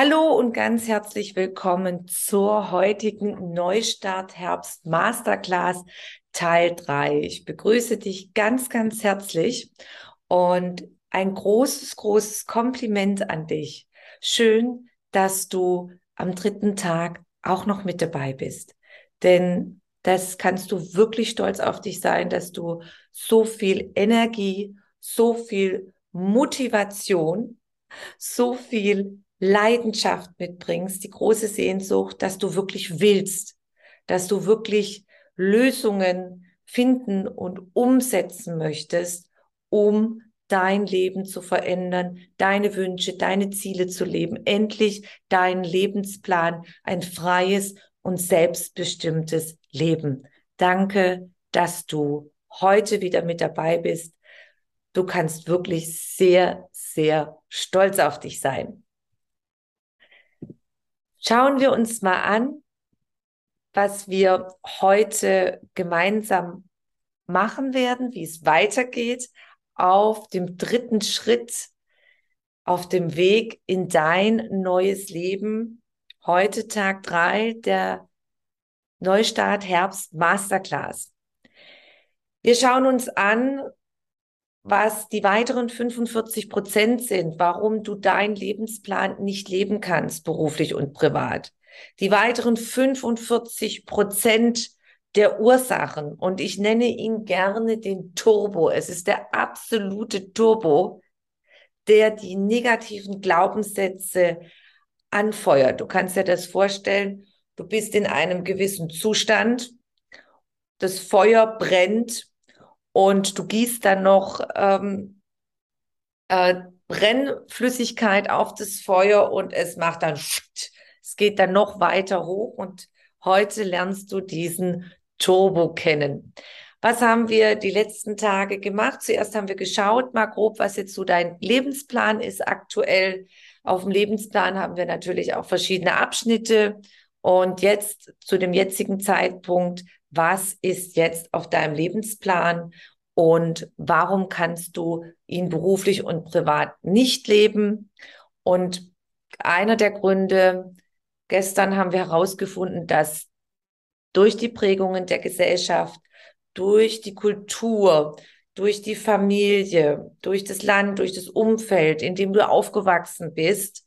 Hallo und ganz herzlich willkommen zur heutigen Neustart Herbst Masterclass Teil 3. Ich begrüße dich ganz, ganz herzlich und ein großes, großes Kompliment an dich. Schön, dass du am dritten Tag auch noch mit dabei bist. Denn das kannst du wirklich stolz auf dich sein, dass du so viel Energie, so viel Motivation, so viel Leidenschaft mitbringst, die große Sehnsucht, dass du wirklich willst, dass du wirklich Lösungen finden und umsetzen möchtest, um dein Leben zu verändern, deine Wünsche, deine Ziele zu leben, endlich deinen Lebensplan, ein freies und selbstbestimmtes Leben. Danke, dass du heute wieder mit dabei bist. Du kannst wirklich sehr, sehr stolz auf dich sein. Schauen wir uns mal an, was wir heute gemeinsam machen werden, wie es weitergeht auf dem dritten Schritt auf dem Weg in dein neues Leben. Heute Tag drei der Neustart Herbst Masterclass. Wir schauen uns an, was die weiteren 45 Prozent sind, warum du deinen Lebensplan nicht leben kannst, beruflich und privat. Die weiteren 45 Prozent der Ursachen und ich nenne ihn gerne den Turbo. Es ist der absolute Turbo, der die negativen Glaubenssätze anfeuert. Du kannst dir das vorstellen, du bist in einem gewissen Zustand, das Feuer brennt und du gießt dann noch ähm, äh, Brennflüssigkeit auf das Feuer und es macht dann, es geht dann noch weiter hoch und heute lernst du diesen Turbo kennen. Was haben wir die letzten Tage gemacht? Zuerst haben wir geschaut, mal grob, was jetzt so dein Lebensplan ist aktuell. Auf dem Lebensplan haben wir natürlich auch verschiedene Abschnitte. Und jetzt zu dem jetzigen Zeitpunkt was ist jetzt auf deinem Lebensplan und warum kannst du ihn beruflich und privat nicht leben. Und einer der Gründe, gestern haben wir herausgefunden, dass durch die Prägungen der Gesellschaft, durch die Kultur, durch die Familie, durch das Land, durch das Umfeld, in dem du aufgewachsen bist,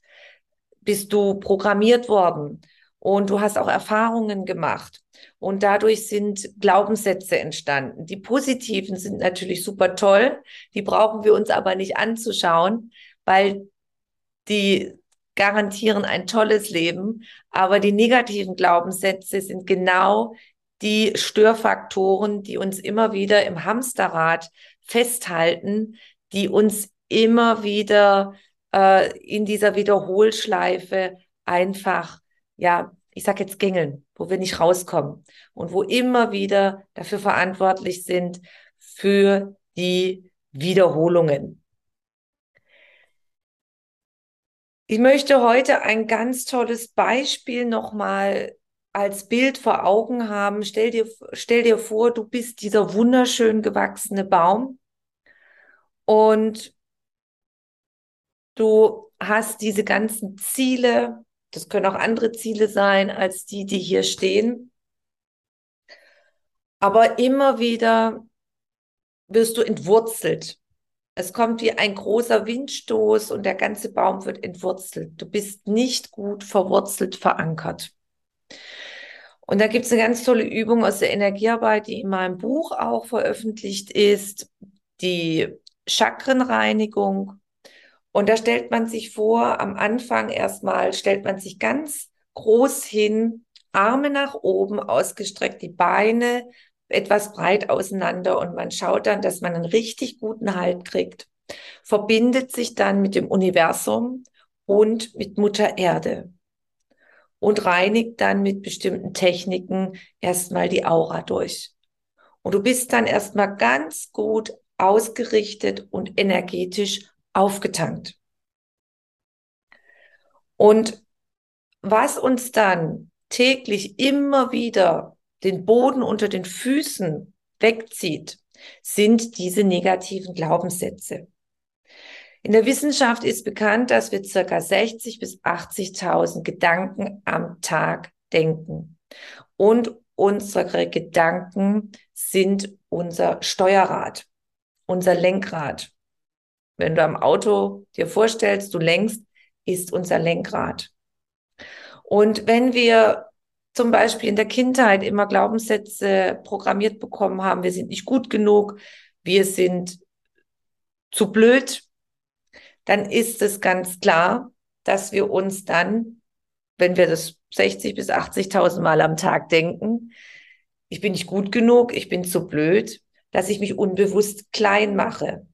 bist du programmiert worden und du hast auch Erfahrungen gemacht. Und dadurch sind Glaubenssätze entstanden. Die positiven sind natürlich super toll. Die brauchen wir uns aber nicht anzuschauen, weil die garantieren ein tolles Leben. Aber die negativen Glaubenssätze sind genau die Störfaktoren, die uns immer wieder im Hamsterrad festhalten, die uns immer wieder äh, in dieser Wiederholschleife einfach, ja, ich sag jetzt gängeln, wo wir nicht rauskommen und wo immer wieder dafür verantwortlich sind für die Wiederholungen. Ich möchte heute ein ganz tolles Beispiel nochmal als Bild vor Augen haben. Stell dir, stell dir vor, du bist dieser wunderschön gewachsene Baum und du hast diese ganzen Ziele, das können auch andere Ziele sein als die, die hier stehen. Aber immer wieder wirst du entwurzelt. Es kommt wie ein großer Windstoß und der ganze Baum wird entwurzelt. Du bist nicht gut verwurzelt, verankert. Und da gibt es eine ganz tolle Übung aus der Energiearbeit, die in meinem Buch auch veröffentlicht ist, die Chakrenreinigung. Und da stellt man sich vor, am Anfang erstmal stellt man sich ganz groß hin, Arme nach oben ausgestreckt, die Beine etwas breit auseinander und man schaut dann, dass man einen richtig guten Halt kriegt, verbindet sich dann mit dem Universum und mit Mutter Erde und reinigt dann mit bestimmten Techniken erstmal die Aura durch. Und du bist dann erstmal ganz gut ausgerichtet und energetisch aufgetankt. Und was uns dann täglich immer wieder den Boden unter den Füßen wegzieht, sind diese negativen Glaubenssätze. In der Wissenschaft ist bekannt, dass wir circa 60 bis 80.000 Gedanken am Tag denken. Und unsere Gedanken sind unser Steuerrad, unser Lenkrad. Wenn du am Auto dir vorstellst, du lenkst, ist unser Lenkrad. Und wenn wir zum Beispiel in der Kindheit immer Glaubenssätze programmiert bekommen haben, wir sind nicht gut genug, wir sind zu blöd, dann ist es ganz klar, dass wir uns dann, wenn wir das 60 bis 80.000 Mal am Tag denken, ich bin nicht gut genug, ich bin zu blöd, dass ich mich unbewusst klein mache,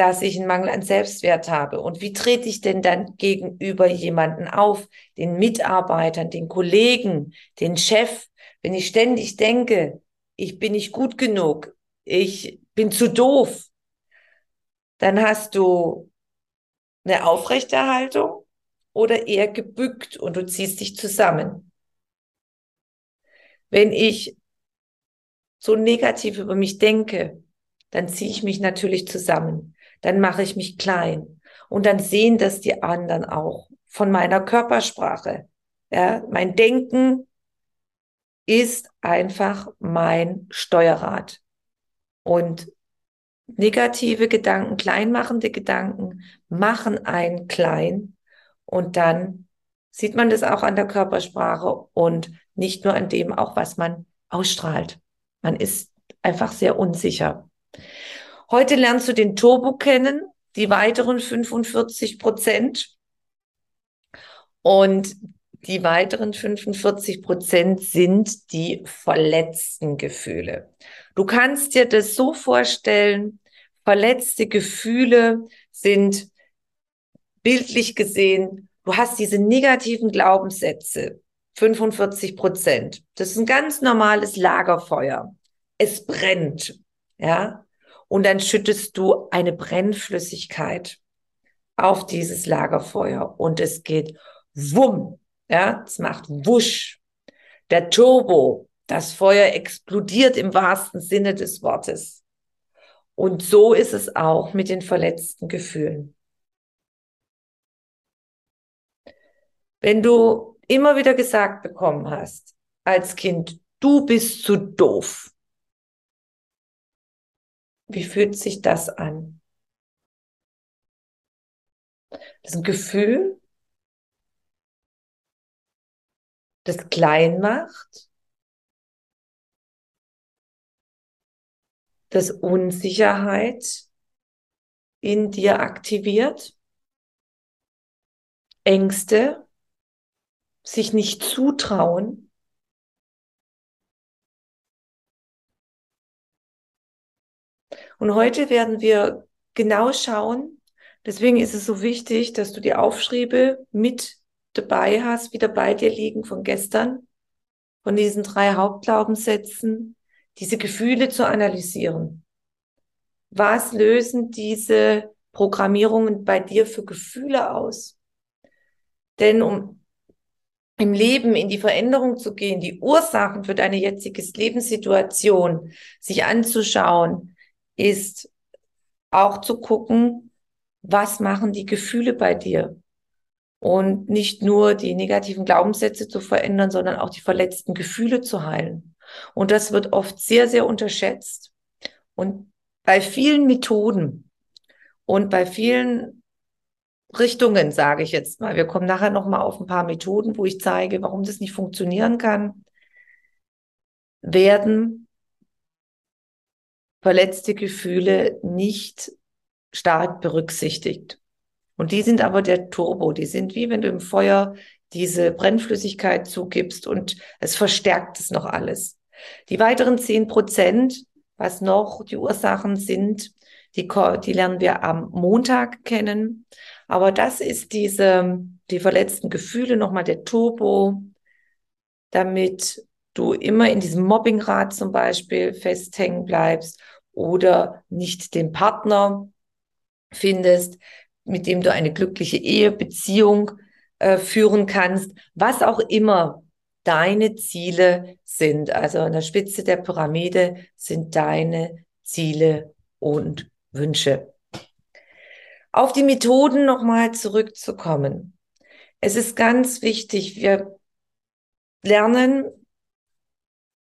dass ich einen Mangel an Selbstwert habe. Und wie trete ich denn dann gegenüber jemanden auf, den Mitarbeitern, den Kollegen, den Chef, wenn ich ständig denke, ich bin nicht gut genug, ich bin zu doof, dann hast du eine Aufrechterhaltung oder eher gebückt und du ziehst dich zusammen. Wenn ich so negativ über mich denke, dann ziehe ich mich natürlich zusammen. Dann mache ich mich klein. Und dann sehen das die anderen auch von meiner Körpersprache. Ja, mein Denken ist einfach mein Steuerrad. Und negative Gedanken, kleinmachende Gedanken machen einen klein und dann sieht man das auch an der Körpersprache und nicht nur an dem auch, was man ausstrahlt. Man ist einfach sehr unsicher. Heute lernst du den Turbo kennen, die weiteren 45 Prozent. Und die weiteren 45 Prozent sind die verletzten Gefühle. Du kannst dir das so vorstellen, verletzte Gefühle sind bildlich gesehen, du hast diese negativen Glaubenssätze, 45 Prozent. Das ist ein ganz normales Lagerfeuer. Es brennt, ja. Und dann schüttest du eine Brennflüssigkeit auf dieses Lagerfeuer und es geht wumm, ja. Es macht wusch. Der Turbo, das Feuer explodiert im wahrsten Sinne des Wortes. Und so ist es auch mit den verletzten Gefühlen. Wenn du immer wieder gesagt bekommen hast, als Kind, du bist zu doof. Wie fühlt sich das an? Das ist ein Gefühl, das klein macht, das Unsicherheit in dir aktiviert, Ängste, sich nicht zutrauen. Und heute werden wir genau schauen, deswegen ist es so wichtig, dass du die Aufschriebe mit dabei hast, wieder bei dir liegen von gestern, von diesen drei Hauptglaubenssätzen, diese Gefühle zu analysieren. Was lösen diese Programmierungen bei dir für Gefühle aus? Denn um im Leben in die Veränderung zu gehen, die Ursachen für deine jetzige Lebenssituation sich anzuschauen, ist auch zu gucken, was machen die Gefühle bei dir? Und nicht nur die negativen Glaubenssätze zu verändern, sondern auch die verletzten Gefühle zu heilen. Und das wird oft sehr, sehr unterschätzt. Und bei vielen Methoden und bei vielen Richtungen, sage ich jetzt mal, wir kommen nachher nochmal auf ein paar Methoden, wo ich zeige, warum das nicht funktionieren kann, werden verletzte Gefühle nicht stark berücksichtigt. Und die sind aber der Turbo, die sind wie wenn du im Feuer diese Brennflüssigkeit zugibst und es verstärkt es noch alles. Die weiteren zehn Prozent, was noch die Ursachen sind, die, die lernen wir am Montag kennen. Aber das ist diese, die verletzten Gefühle, nochmal der Turbo, damit du immer in diesem Mobbingrad zum Beispiel festhängen bleibst oder nicht den Partner findest, mit dem du eine glückliche Ehebeziehung äh, führen kannst, was auch immer deine Ziele sind. Also an der Spitze der Pyramide sind deine Ziele und Wünsche. Auf die Methoden nochmal zurückzukommen. Es ist ganz wichtig, wir lernen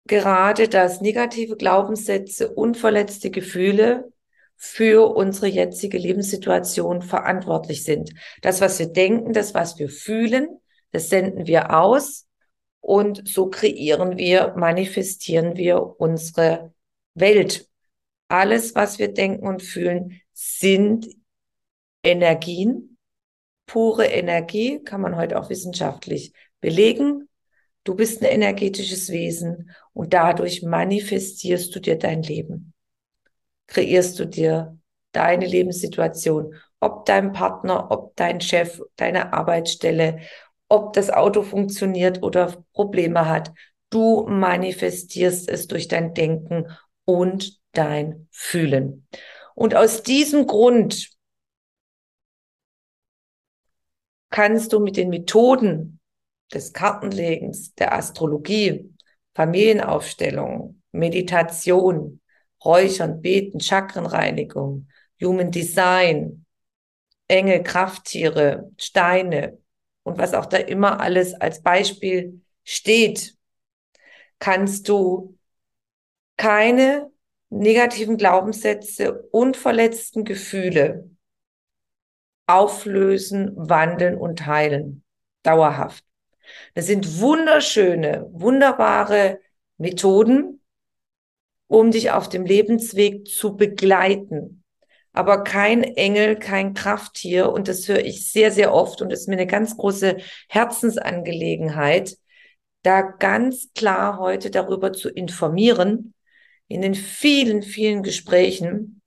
gerade, dass negative Glaubenssätze, unverletzte Gefühle für unsere jetzige Lebenssituation verantwortlich sind. Das, was wir denken, das, was wir fühlen, das senden wir aus und so kreieren wir, manifestieren wir unsere Welt. Alles, was wir denken und fühlen, sind Energien, pure Energie, kann man heute auch wissenschaftlich belegen. Du bist ein energetisches Wesen und dadurch manifestierst du dir dein Leben. Kreierst du dir deine Lebenssituation, ob dein Partner, ob dein Chef, deine Arbeitsstelle, ob das Auto funktioniert oder Probleme hat. Du manifestierst es durch dein Denken und dein Fühlen. Und aus diesem Grund kannst du mit den Methoden des Kartenlegens, der Astrologie, Familienaufstellung, Meditation, Räuchern, Beten, Chakrenreinigung, Human Design, Engel, Krafttiere, Steine und was auch da immer alles als Beispiel steht, kannst du keine negativen Glaubenssätze, unverletzten Gefühle auflösen, wandeln und heilen. Dauerhaft. Das sind wunderschöne, wunderbare Methoden, um dich auf dem Lebensweg zu begleiten. Aber kein Engel, kein Krafttier. Und das höre ich sehr, sehr oft. Und das ist mir eine ganz große Herzensangelegenheit, da ganz klar heute darüber zu informieren, in den vielen, vielen Gesprächen,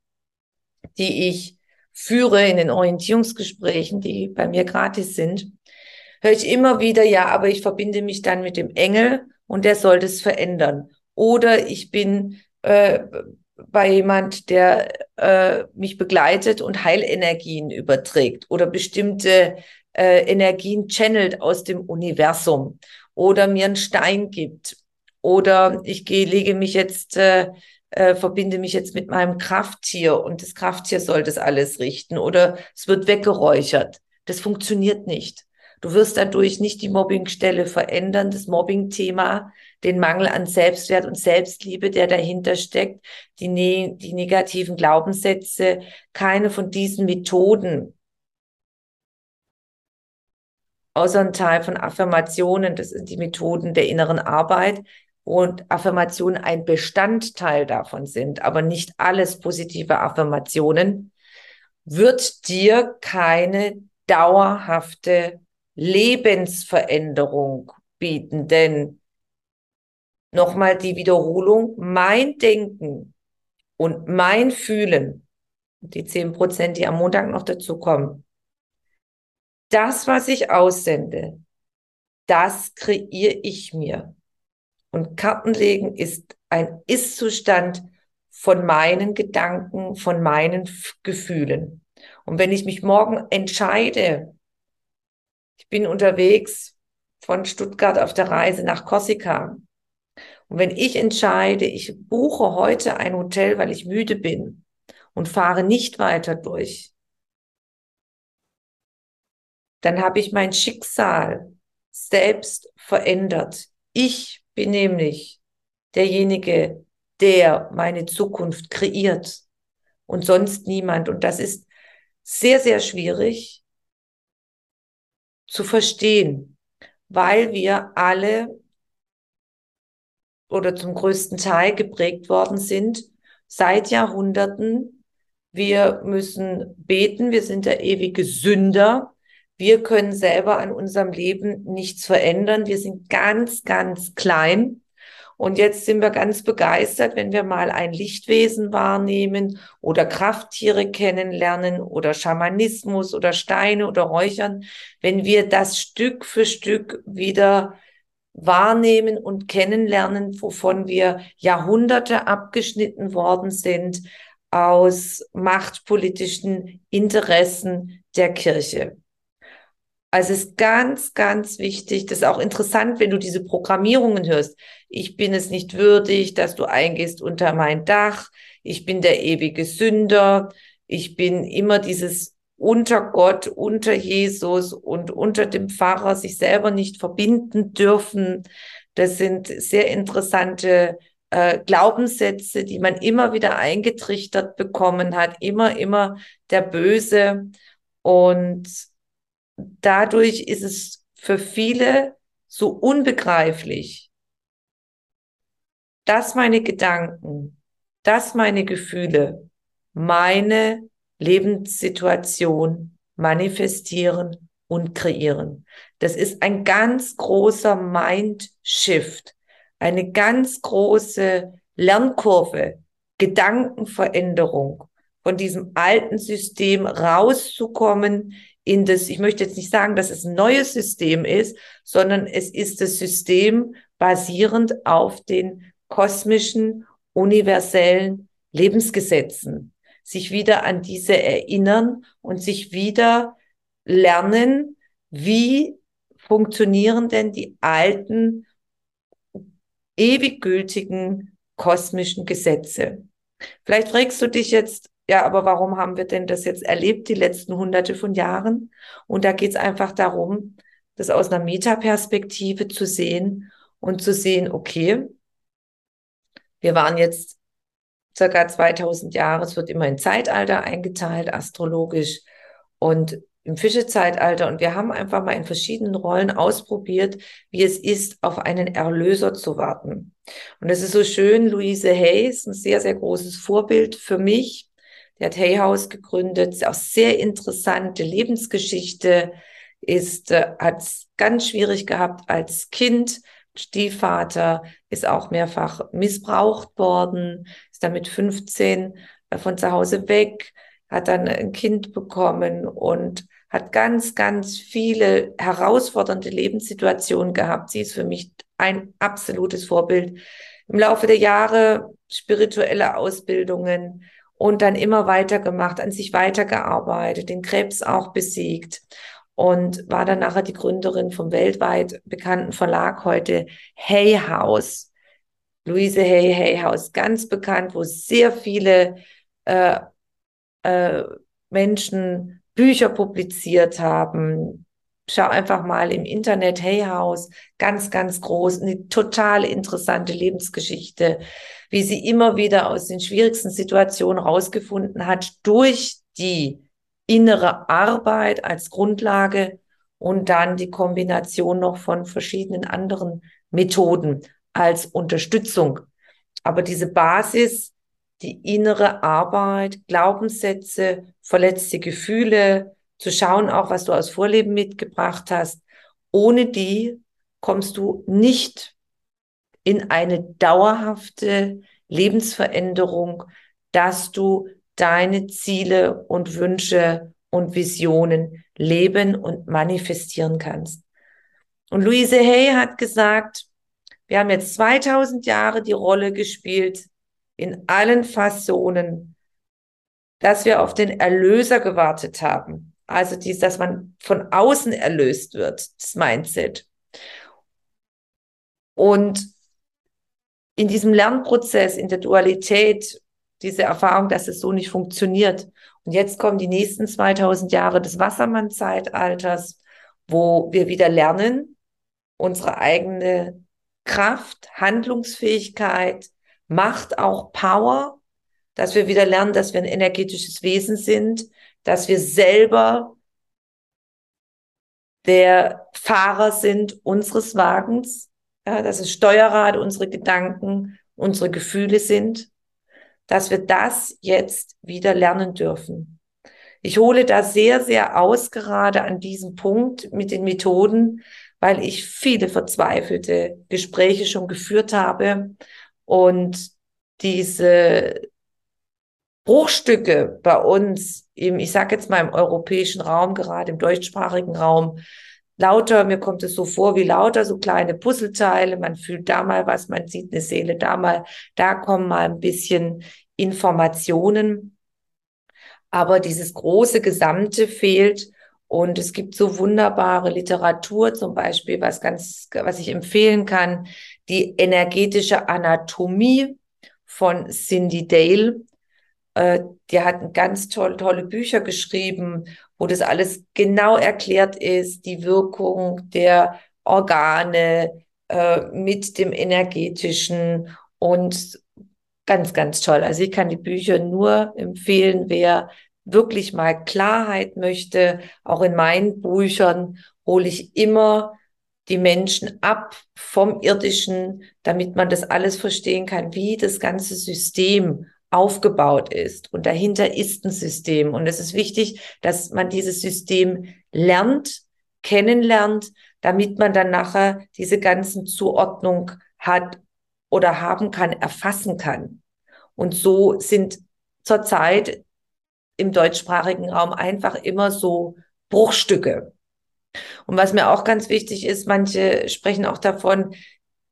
die ich führe, in den Orientierungsgesprächen, die bei mir gratis sind, höre ich immer wieder, ja, aber ich verbinde mich dann mit dem Engel und der soll das verändern. Oder ich bin äh, bei jemand, der äh, mich begleitet und Heilenergien überträgt oder bestimmte äh, Energien channelt aus dem Universum oder mir einen Stein gibt oder ich gehe, lege mich jetzt, äh, äh, verbinde mich jetzt mit meinem Krafttier und das Krafttier soll das alles richten oder es wird weggeräuchert. Das funktioniert nicht. Du wirst dadurch nicht die Mobbingstelle verändern, das Mobbing-Thema, den Mangel an Selbstwert und Selbstliebe, der dahinter steckt, die, ne die negativen Glaubenssätze, keine von diesen Methoden, außer ein Teil von Affirmationen, das sind die Methoden der inneren Arbeit, und Affirmationen ein Bestandteil davon sind, aber nicht alles positive Affirmationen, wird dir keine dauerhafte Lebensveränderung bieten. Denn nochmal die Wiederholung, mein Denken und mein Fühlen, die zehn Prozent, die am Montag noch dazu kommen, das, was ich aussende, das kreiere ich mir. Und Kartenlegen ist ein Ist-Zustand von meinen Gedanken, von meinen Gefühlen. Und wenn ich mich morgen entscheide, ich bin unterwegs von Stuttgart auf der Reise nach Korsika. Und wenn ich entscheide, ich buche heute ein Hotel, weil ich müde bin und fahre nicht weiter durch, dann habe ich mein Schicksal selbst verändert. Ich bin nämlich derjenige, der meine Zukunft kreiert und sonst niemand. Und das ist sehr, sehr schwierig, zu verstehen, weil wir alle oder zum größten Teil geprägt worden sind seit Jahrhunderten. Wir müssen beten, wir sind der ewige Sünder. Wir können selber an unserem Leben nichts verändern. Wir sind ganz, ganz klein. Und jetzt sind wir ganz begeistert, wenn wir mal ein Lichtwesen wahrnehmen oder Krafttiere kennenlernen oder Schamanismus oder Steine oder Räuchern, wenn wir das Stück für Stück wieder wahrnehmen und kennenlernen, wovon wir Jahrhunderte abgeschnitten worden sind aus machtpolitischen Interessen der Kirche. Also es ist ganz, ganz wichtig, das ist auch interessant, wenn du diese Programmierungen hörst. Ich bin es nicht würdig, dass du eingehst unter mein Dach. Ich bin der ewige Sünder. Ich bin immer dieses unter Gott, unter Jesus und unter dem Pfarrer sich selber nicht verbinden dürfen. Das sind sehr interessante äh, Glaubenssätze, die man immer wieder eingetrichtert bekommen hat. Immer, immer der Böse. Und dadurch ist es für viele so unbegreiflich, dass meine Gedanken, dass meine Gefühle, meine Lebenssituation manifestieren und kreieren. Das ist ein ganz großer Mind-Shift, eine ganz große Lernkurve, Gedankenveränderung, von diesem alten System rauszukommen in das, ich möchte jetzt nicht sagen, dass es ein neues System ist, sondern es ist das System basierend auf den kosmischen, universellen Lebensgesetzen sich wieder an diese erinnern und sich wieder lernen, wie funktionieren denn die alten, ewig gültigen kosmischen Gesetze. Vielleicht fragst du dich jetzt, ja, aber warum haben wir denn das jetzt erlebt, die letzten hunderte von Jahren? Und da geht es einfach darum, das aus einer Metaperspektive zu sehen und zu sehen, okay, wir waren jetzt circa 2000 Jahre. Es wird immer in Zeitalter eingeteilt, astrologisch und im Fischezeitalter. Und wir haben einfach mal in verschiedenen Rollen ausprobiert, wie es ist, auf einen Erlöser zu warten. Und es ist so schön, Louise Hay ist ein sehr, sehr großes Vorbild für mich. Der hat Hay House gegründet, auch sehr interessante Lebensgeschichte, ist, äh, hat ganz schwierig gehabt als Kind, Stiefvater ist auch mehrfach missbraucht worden, ist dann mit 15 äh, von zu Hause weg, hat dann ein Kind bekommen und hat ganz, ganz viele herausfordernde Lebenssituationen gehabt. Sie ist für mich ein absolutes Vorbild. Im Laufe der Jahre spirituelle Ausbildungen und dann immer weitergemacht, an sich weitergearbeitet, den Krebs auch besiegt und war dann nachher die Gründerin vom weltweit bekannten Verlag heute Hay House. Louise Hay, Hay House, ganz bekannt, wo sehr viele äh, äh, Menschen Bücher publiziert haben. Schau einfach mal im Internet Hay House, ganz, ganz groß, eine total interessante Lebensgeschichte, wie sie immer wieder aus den schwierigsten Situationen rausgefunden hat durch die innere Arbeit als Grundlage und dann die Kombination noch von verschiedenen anderen Methoden als Unterstützung. Aber diese Basis, die innere Arbeit, Glaubenssätze, verletzte Gefühle, zu schauen auch, was du aus Vorleben mitgebracht hast, ohne die kommst du nicht in eine dauerhafte Lebensveränderung, dass du deine Ziele und Wünsche und Visionen leben und manifestieren kannst. Und Louise Hay hat gesagt, wir haben jetzt 2000 Jahre die Rolle gespielt in allen Fassonen, dass wir auf den Erlöser gewartet haben. Also dies, dass man von außen erlöst wird, das Mindset. Und in diesem Lernprozess, in der Dualität diese Erfahrung, dass es so nicht funktioniert. Und jetzt kommen die nächsten 2000 Jahre des Wassermann-Zeitalters, wo wir wieder lernen, unsere eigene Kraft, Handlungsfähigkeit, Macht, auch Power, dass wir wieder lernen, dass wir ein energetisches Wesen sind, dass wir selber der Fahrer sind unseres Wagens, ja, dass es Steuerrad unsere Gedanken, unsere Gefühle sind dass wir das jetzt wieder lernen dürfen. Ich hole da sehr, sehr aus gerade an diesem Punkt mit den Methoden, weil ich viele verzweifelte Gespräche schon geführt habe und diese Bruchstücke bei uns im, ich sage jetzt mal im europäischen Raum, gerade im deutschsprachigen Raum, lauter, mir kommt es so vor wie lauter so kleine Puzzleteile, man fühlt da mal was, man sieht eine Seele da mal, da kommen mal ein bisschen Informationen, aber dieses große Gesamte fehlt und es gibt so wunderbare Literatur, zum Beispiel, was ganz, was ich empfehlen kann, die energetische Anatomie von Cindy Dale. Äh, die hat ganz toll, tolle Bücher geschrieben, wo das alles genau erklärt ist, die Wirkung der Organe äh, mit dem energetischen und ganz, ganz toll. Also ich kann die Bücher nur empfehlen, wer wirklich mal Klarheit möchte, auch in meinen Büchern hole ich immer die Menschen ab vom irdischen, damit man das alles verstehen kann, wie das ganze System aufgebaut ist. Und dahinter ist ein System. Und es ist wichtig, dass man dieses System lernt, kennenlernt, damit man dann nachher diese ganzen Zuordnung hat oder haben kann, erfassen kann. Und so sind zurzeit im deutschsprachigen Raum einfach immer so Bruchstücke. Und was mir auch ganz wichtig ist, manche sprechen auch davon,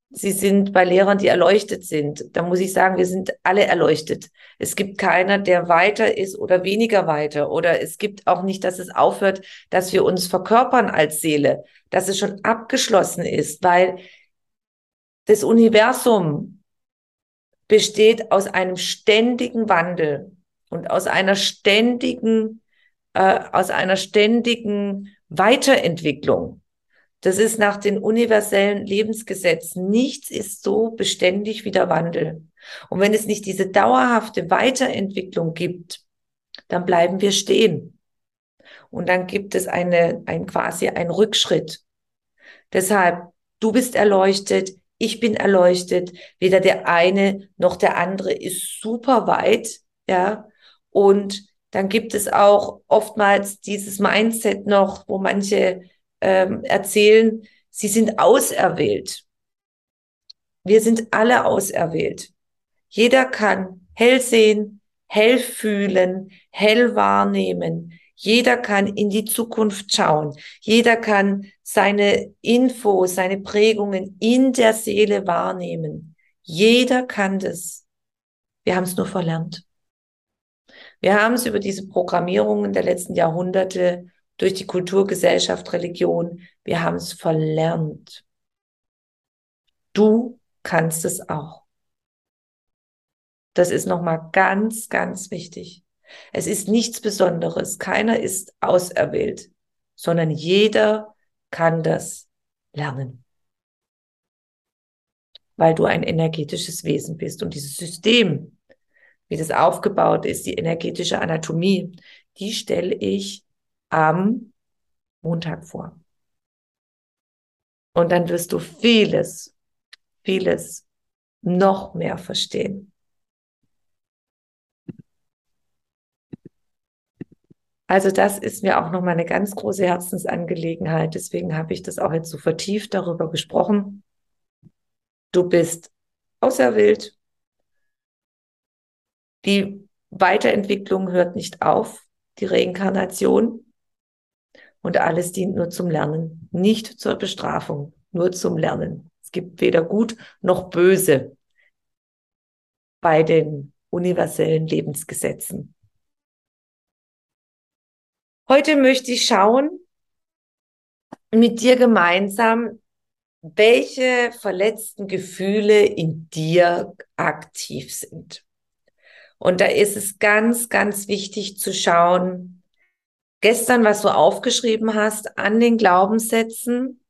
sie sind bei Lehrern, die erleuchtet sind. Da muss ich sagen, wir sind alle erleuchtet. Es gibt keiner, der weiter ist oder weniger weiter. Oder es gibt auch nicht, dass es aufhört, dass wir uns verkörpern als Seele, dass es schon abgeschlossen ist, weil das Universum besteht aus einem ständigen Wandel und aus einer ständigen, äh, aus einer ständigen Weiterentwicklung. Das ist nach den universellen Lebensgesetzen. Nichts ist so beständig wie der Wandel. Und wenn es nicht diese dauerhafte Weiterentwicklung gibt, dann bleiben wir stehen. Und dann gibt es eine, ein quasi ein Rückschritt. Deshalb, du bist erleuchtet, ich bin erleuchtet. Weder der eine noch der andere ist super weit, ja. Und dann gibt es auch oftmals dieses Mindset noch, wo manche ähm, erzählen, sie sind auserwählt. Wir sind alle auserwählt. Jeder kann hell sehen, hell fühlen, hell wahrnehmen. Jeder kann in die Zukunft schauen. Jeder kann seine Infos, seine Prägungen in der Seele wahrnehmen. Jeder kann das. Wir haben es nur verlernt. Wir haben es über diese Programmierungen der letzten Jahrhunderte durch die Kultur, Gesellschaft, Religion, wir haben es verlernt. Du kannst es auch. Das ist nochmal ganz, ganz wichtig. Es ist nichts Besonderes. Keiner ist auserwählt, sondern jeder kann das lernen. Weil du ein energetisches Wesen bist. Und dieses System, wie das aufgebaut ist, die energetische Anatomie, die stelle ich am Montag vor. Und dann wirst du vieles, vieles noch mehr verstehen. Also das ist mir auch nochmal eine ganz große Herzensangelegenheit. Deswegen habe ich das auch jetzt so vertieft darüber gesprochen. Du bist auserwählt, die Weiterentwicklung hört nicht auf, die Reinkarnation. Und alles dient nur zum Lernen, nicht zur Bestrafung, nur zum Lernen. Es gibt weder gut noch böse bei den universellen Lebensgesetzen. Heute möchte ich schauen mit dir gemeinsam, welche verletzten Gefühle in dir aktiv sind. Und da ist es ganz, ganz wichtig zu schauen, gestern, was du aufgeschrieben hast, an den Glaubenssätzen,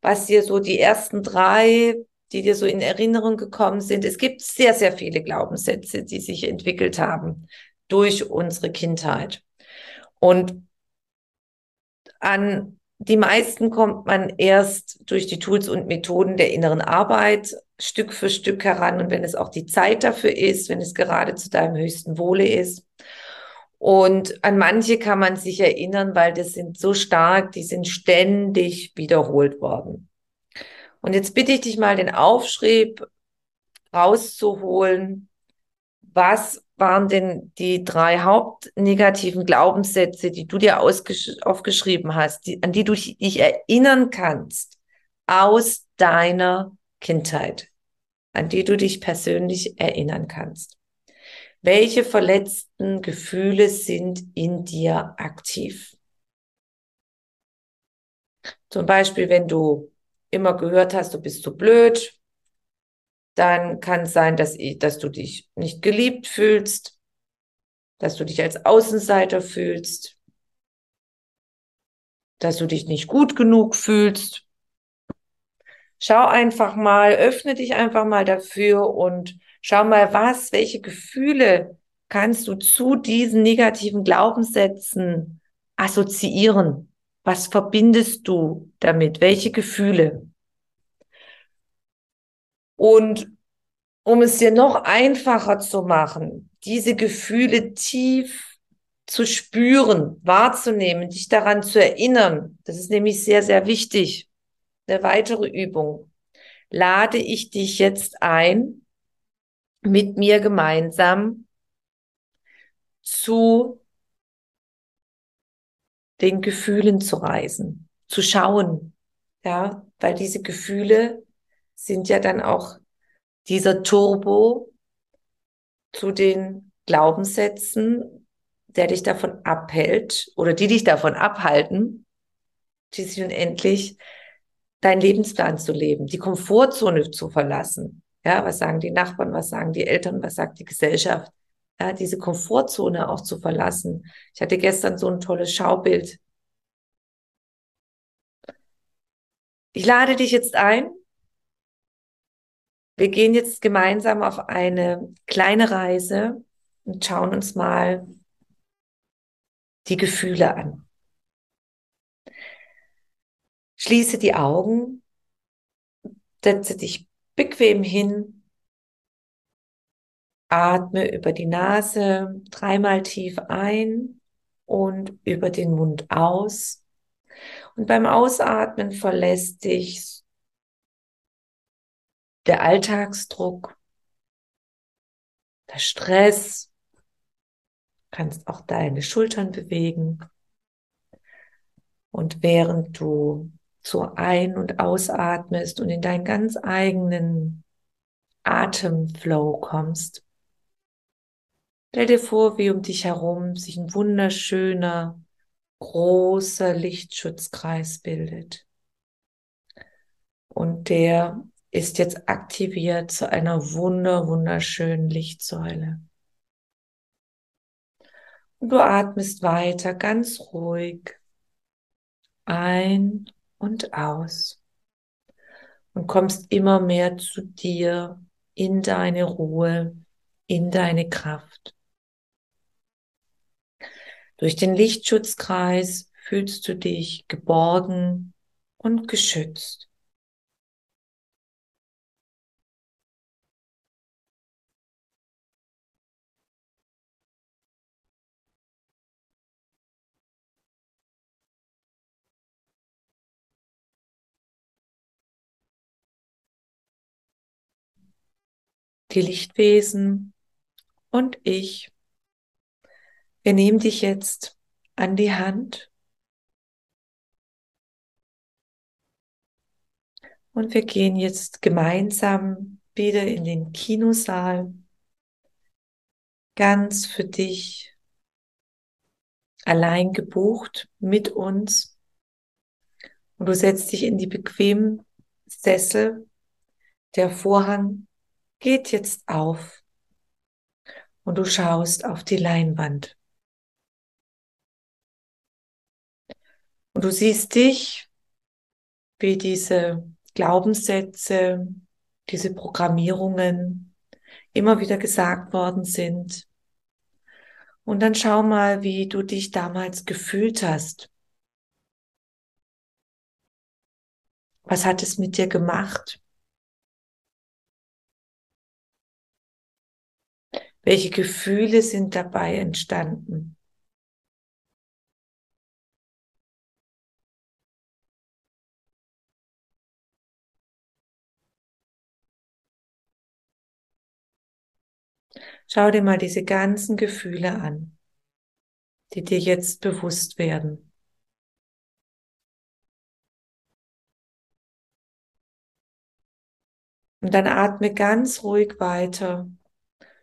was dir so die ersten drei, die dir so in Erinnerung gekommen sind. Es gibt sehr, sehr viele Glaubenssätze, die sich entwickelt haben durch unsere Kindheit. Und an die meisten kommt man erst durch die Tools und Methoden der inneren Arbeit Stück für Stück heran und wenn es auch die Zeit dafür ist, wenn es gerade zu deinem höchsten Wohle ist. Und an manche kann man sich erinnern, weil das sind so stark, die sind ständig wiederholt worden. Und jetzt bitte ich dich mal, den Aufschrieb rauszuholen. Was waren denn die drei hauptnegativen Glaubenssätze, die du dir aufgeschrieben hast, die, an die du dich erinnern kannst aus deiner Kindheit, an die du dich persönlich erinnern kannst? Welche verletzten Gefühle sind in dir aktiv? Zum Beispiel, wenn du immer gehört hast, du bist zu blöd, dann kann es sein, dass, dass du dich nicht geliebt fühlst, dass du dich als Außenseiter fühlst, dass du dich nicht gut genug fühlst. Schau einfach mal, öffne dich einfach mal dafür und Schau mal, was, welche Gefühle kannst du zu diesen negativen Glaubenssätzen assoziieren? Was verbindest du damit? Welche Gefühle? Und um es dir noch einfacher zu machen, diese Gefühle tief zu spüren, wahrzunehmen, dich daran zu erinnern, das ist nämlich sehr, sehr wichtig. Eine weitere Übung. Lade ich dich jetzt ein, mit mir gemeinsam zu den Gefühlen zu reisen, zu schauen, ja, weil diese Gefühle sind ja dann auch dieser Turbo zu den Glaubenssätzen, der dich davon abhält oder die dich davon abhalten, schließlich und endlich deinen Lebensplan zu leben, die Komfortzone zu verlassen, ja, was sagen die Nachbarn, was sagen die Eltern, was sagt die Gesellschaft? Ja, diese Komfortzone auch zu verlassen. Ich hatte gestern so ein tolles Schaubild. Ich lade dich jetzt ein. Wir gehen jetzt gemeinsam auf eine kleine Reise und schauen uns mal die Gefühle an. Schließe die Augen, setze dich bequem hin. Atme über die Nase dreimal tief ein und über den Mund aus. Und beim Ausatmen verlässt dich der Alltagsdruck, der Stress. Du kannst auch deine Schultern bewegen. Und während du so ein- und ausatmest und in deinen ganz eigenen Atemflow kommst. Stell dir vor, wie um dich herum sich ein wunderschöner, großer Lichtschutzkreis bildet. Und der ist jetzt aktiviert zu einer wunder, wunderschönen Lichtsäule. Und du atmest weiter ganz ruhig ein und aus und kommst immer mehr zu dir, in deine Ruhe, in deine Kraft. Durch den Lichtschutzkreis fühlst du dich geborgen und geschützt. Die Lichtwesen und ich. Wir nehmen dich jetzt an die Hand und wir gehen jetzt gemeinsam wieder in den Kinosaal, ganz für dich allein gebucht mit uns. Und du setzt dich in die bequemen Sessel. Der Vorhang geht jetzt auf und du schaust auf die Leinwand. Und du siehst dich, wie diese Glaubenssätze, diese Programmierungen immer wieder gesagt worden sind. Und dann schau mal, wie du dich damals gefühlt hast. Was hat es mit dir gemacht? Welche Gefühle sind dabei entstanden? Schau dir mal diese ganzen Gefühle an, die dir jetzt bewusst werden. Und dann atme ganz ruhig weiter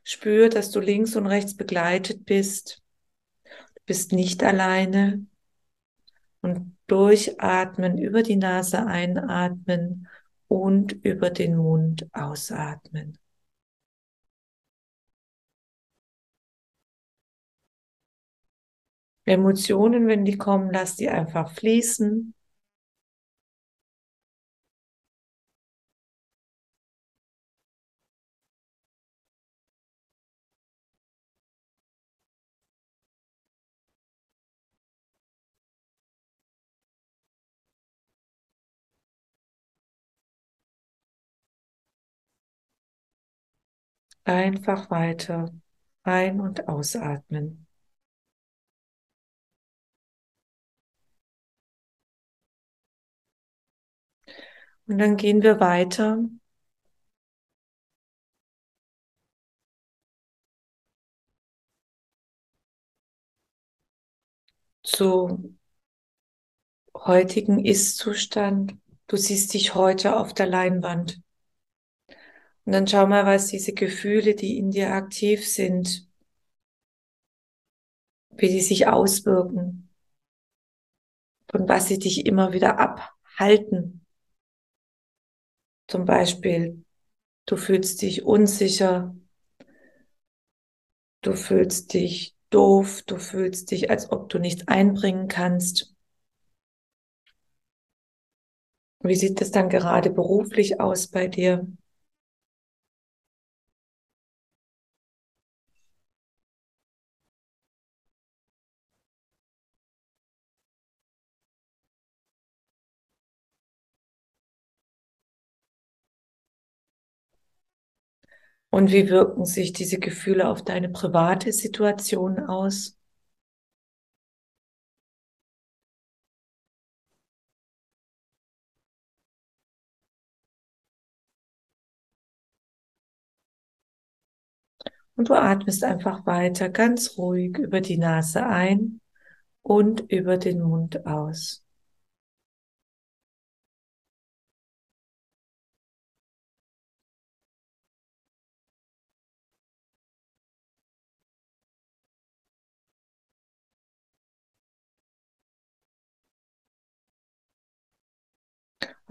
Spür, dass du links und rechts begleitet bist. Du bist nicht alleine. Und durchatmen, über die Nase einatmen und über den Mund ausatmen. Emotionen, wenn die kommen, lass die einfach fließen. Einfach weiter ein- und ausatmen. Und dann gehen wir weiter zu heutigen Ist-Zustand. Du siehst dich heute auf der Leinwand. Und dann schau mal, was diese Gefühle, die in dir aktiv sind, wie die sich auswirken, von was sie dich immer wieder abhalten. Zum Beispiel, du fühlst dich unsicher, du fühlst dich doof, du fühlst dich, als ob du nichts einbringen kannst. Wie sieht es dann gerade beruflich aus bei dir? Und wie wirken sich diese Gefühle auf deine private Situation aus? Und du atmest einfach weiter ganz ruhig über die Nase ein und über den Mund aus.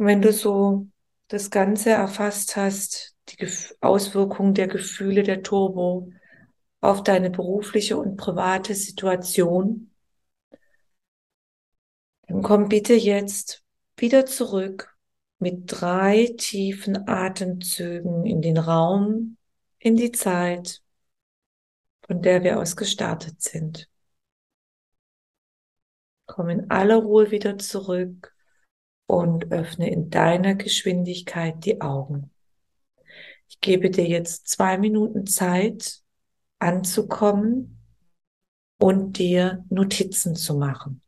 Und wenn du so das Ganze erfasst hast, die Auswirkungen der Gefühle der Turbo auf deine berufliche und private Situation, dann komm bitte jetzt wieder zurück mit drei tiefen Atemzügen in den Raum, in die Zeit, von der wir aus gestartet sind. Komm in aller Ruhe wieder zurück und öffne in deiner Geschwindigkeit die Augen. Ich gebe dir jetzt zwei Minuten Zeit anzukommen und dir Notizen zu machen.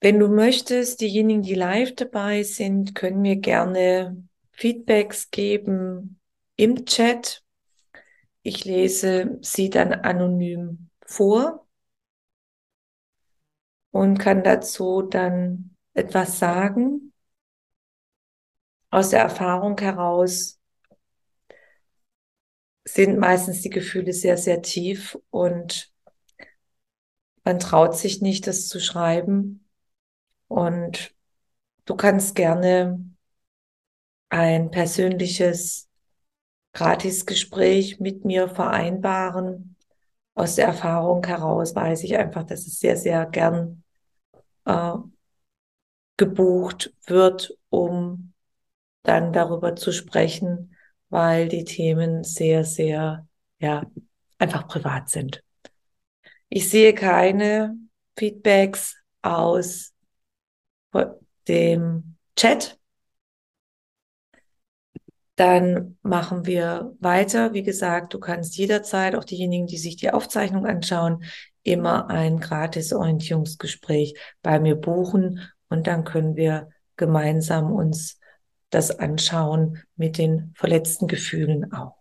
Wenn du möchtest, diejenigen, die live dabei sind, können mir gerne Feedbacks geben im Chat ich lese sie dann anonym vor und kann dazu dann etwas sagen. Aus der Erfahrung heraus sind meistens die Gefühle sehr, sehr tief und man traut sich nicht, das zu schreiben. Und du kannst gerne ein persönliches Gratisgespräch mit mir vereinbaren. Aus der Erfahrung heraus weiß ich einfach, dass es sehr, sehr gern äh, gebucht wird, um dann darüber zu sprechen, weil die Themen sehr, sehr, ja, einfach privat sind. Ich sehe keine Feedbacks aus dem Chat. Dann machen wir weiter. Wie gesagt, du kannst jederzeit, auch diejenigen, die sich die Aufzeichnung anschauen, immer ein gratis Orientierungsgespräch bei mir buchen und dann können wir gemeinsam uns das anschauen mit den verletzten Gefühlen auch.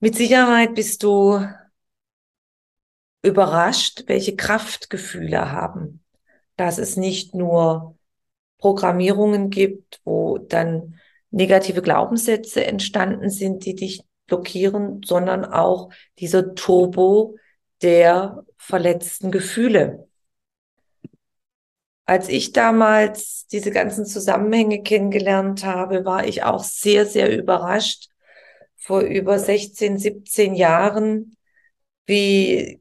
Mit Sicherheit bist du überrascht, welche Kraftgefühle haben. Dass es nicht nur Programmierungen gibt, wo dann negative Glaubenssätze entstanden sind, die dich blockieren, sondern auch dieser Turbo der verletzten Gefühle. Als ich damals diese ganzen Zusammenhänge kennengelernt habe, war ich auch sehr, sehr überrascht vor über 16, 17 Jahren, wie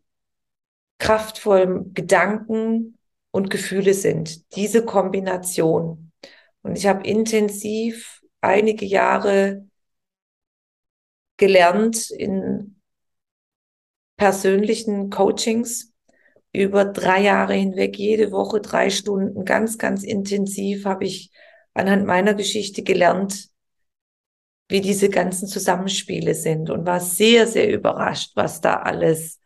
kraftvoll Gedanken und Gefühle sind. Diese Kombination. Und ich habe intensiv einige Jahre gelernt in persönlichen Coachings über drei Jahre hinweg, jede Woche drei Stunden, ganz, ganz intensiv habe ich anhand meiner Geschichte gelernt, wie diese ganzen Zusammenspiele sind und war sehr, sehr überrascht, was da alles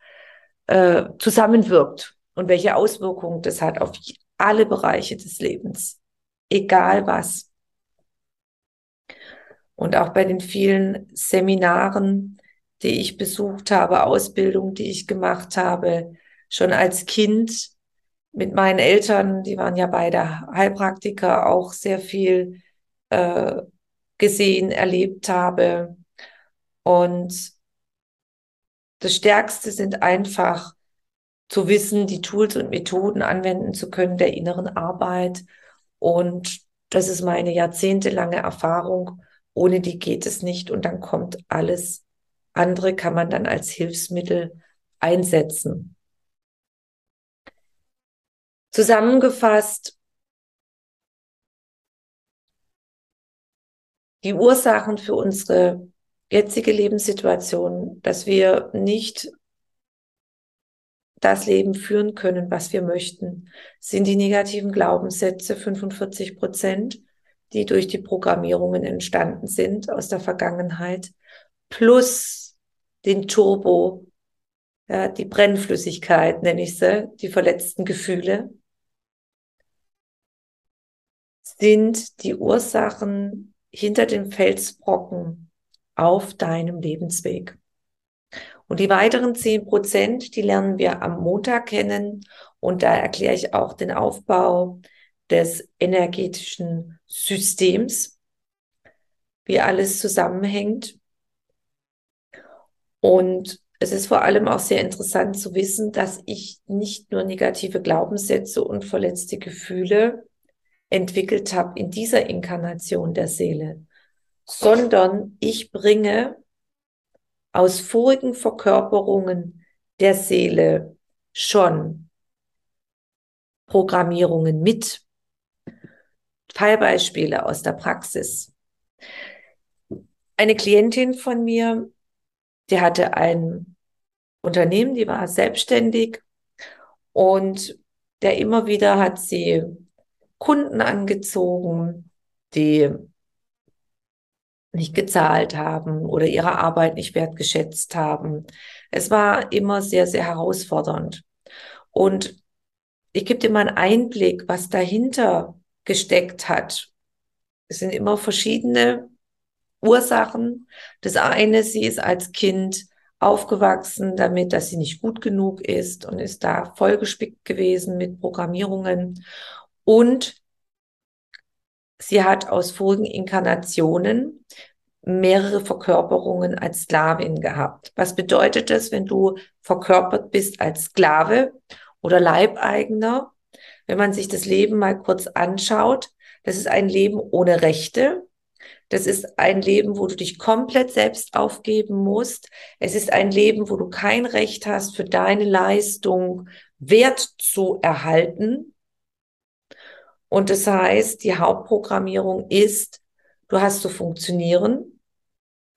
äh, zusammenwirkt und welche Auswirkungen das hat auf alle Bereiche des Lebens, egal was. Und auch bei den vielen Seminaren, die ich besucht habe, Ausbildungen, die ich gemacht habe, schon als Kind mit meinen Eltern, die waren ja beide Heilpraktiker, auch sehr viel äh, gesehen, erlebt habe. Und das Stärkste sind einfach zu wissen, die Tools und Methoden anwenden zu können der inneren Arbeit. Und das ist meine jahrzehntelange Erfahrung. Ohne die geht es nicht und dann kommt alles andere kann man dann als Hilfsmittel einsetzen. Zusammengefasst, die Ursachen für unsere jetzige Lebenssituation, dass wir nicht das Leben führen können, was wir möchten, sind die negativen Glaubenssätze 45 Prozent, die durch die Programmierungen entstanden sind aus der Vergangenheit, plus den Turbo, ja, die Brennflüssigkeit nenne ich sie, die verletzten Gefühle, sind die Ursachen hinter dem Felsbrocken auf deinem Lebensweg. Und die weiteren zehn Prozent, die lernen wir am Montag kennen. Und da erkläre ich auch den Aufbau des energetischen Systems, wie alles zusammenhängt. Und es ist vor allem auch sehr interessant zu wissen, dass ich nicht nur negative Glaubenssätze und verletzte Gefühle entwickelt habe in dieser Inkarnation der Seele, sondern ich bringe aus vorigen Verkörperungen der Seele schon Programmierungen mit. Fallbeispiele aus der Praxis. Eine Klientin von mir, die hatte ein Unternehmen, die war selbstständig und der immer wieder hat sie Kunden angezogen, die nicht gezahlt haben oder ihre Arbeit nicht wertgeschätzt haben. Es war immer sehr, sehr herausfordernd. Und ich gebe dir mal einen Einblick, was dahinter gesteckt hat. Es sind immer verschiedene Ursachen. Das eine, sie ist als Kind aufgewachsen damit, dass sie nicht gut genug ist und ist da vollgespickt gewesen mit Programmierungen. Und sie hat aus vorigen Inkarnationen mehrere Verkörperungen als Sklavin gehabt. Was bedeutet das, wenn du verkörpert bist als Sklave oder Leibeigener? Wenn man sich das Leben mal kurz anschaut, das ist ein Leben ohne Rechte. Das ist ein Leben, wo du dich komplett selbst aufgeben musst. Es ist ein Leben, wo du kein Recht hast, für deine Leistung Wert zu erhalten. Und das heißt, die Hauptprogrammierung ist, du hast zu funktionieren,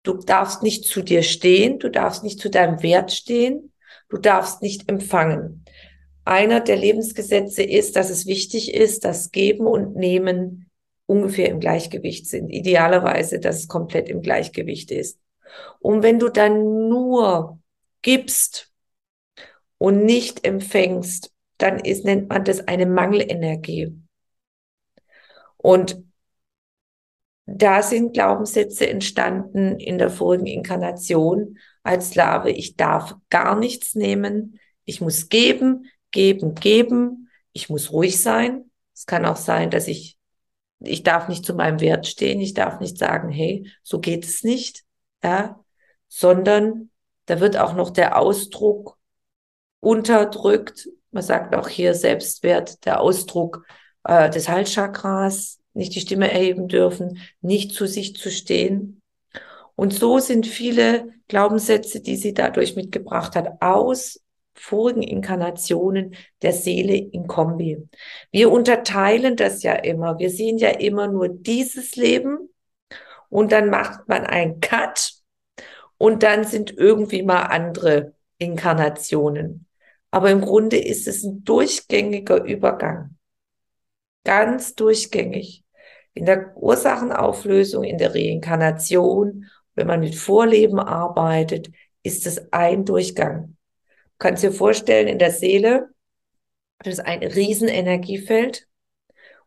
du darfst nicht zu dir stehen, du darfst nicht zu deinem Wert stehen, du darfst nicht empfangen. Einer der Lebensgesetze ist, dass es wichtig ist, dass Geben und Nehmen ungefähr im Gleichgewicht sind. Idealerweise, dass es komplett im Gleichgewicht ist. Und wenn du dann nur gibst und nicht empfängst, dann ist, nennt man das eine Mangelenergie. Und da sind Glaubenssätze entstanden in der vorigen Inkarnation als Sklave. Ich darf gar nichts nehmen. Ich muss geben, geben, geben. Ich muss ruhig sein. Es kann auch sein, dass ich, ich darf nicht zu meinem Wert stehen. Ich darf nicht sagen, hey, so geht es nicht. Ja, sondern da wird auch noch der Ausdruck unterdrückt. Man sagt auch hier Selbstwert, der Ausdruck äh, des Halschakras, nicht die Stimme erheben dürfen, nicht zu sich zu stehen. Und so sind viele Glaubenssätze, die sie dadurch mitgebracht hat, aus vorigen Inkarnationen der Seele in Kombi. Wir unterteilen das ja immer. Wir sehen ja immer nur dieses Leben und dann macht man einen Cut und dann sind irgendwie mal andere Inkarnationen. Aber im Grunde ist es ein durchgängiger Übergang. Ganz durchgängig. In der Ursachenauflösung, in der Reinkarnation, wenn man mit Vorleben arbeitet, ist es ein Durchgang. Kannst dir vorstellen, in der Seele, das ist ein Riesenenergiefeld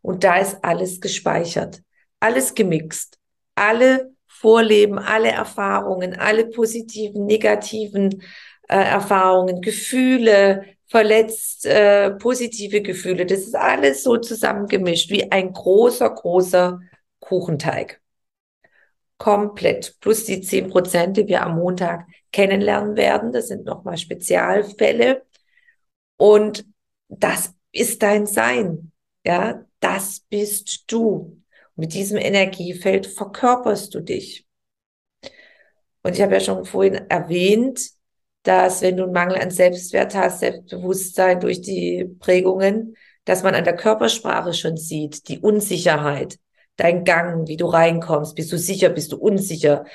und da ist alles gespeichert, alles gemixt, alle Vorleben, alle Erfahrungen, alle positiven, negativen äh, Erfahrungen, Gefühle, verletzt, äh, positive Gefühle. Das ist alles so zusammengemischt wie ein großer, großer Kuchenteig. Komplett. Plus die zehn Prozent, die wir am Montag kennenlernen werden. Das sind nochmal Spezialfälle. Und das ist dein Sein. Ja, das bist du. Mit diesem Energiefeld verkörperst du dich. Und ich habe ja schon vorhin erwähnt, dass wenn du einen Mangel an Selbstwert hast, Selbstbewusstsein durch die Prägungen, dass man an der Körpersprache schon sieht, die Unsicherheit, dein Gang, wie du reinkommst, bist du sicher, bist du unsicher,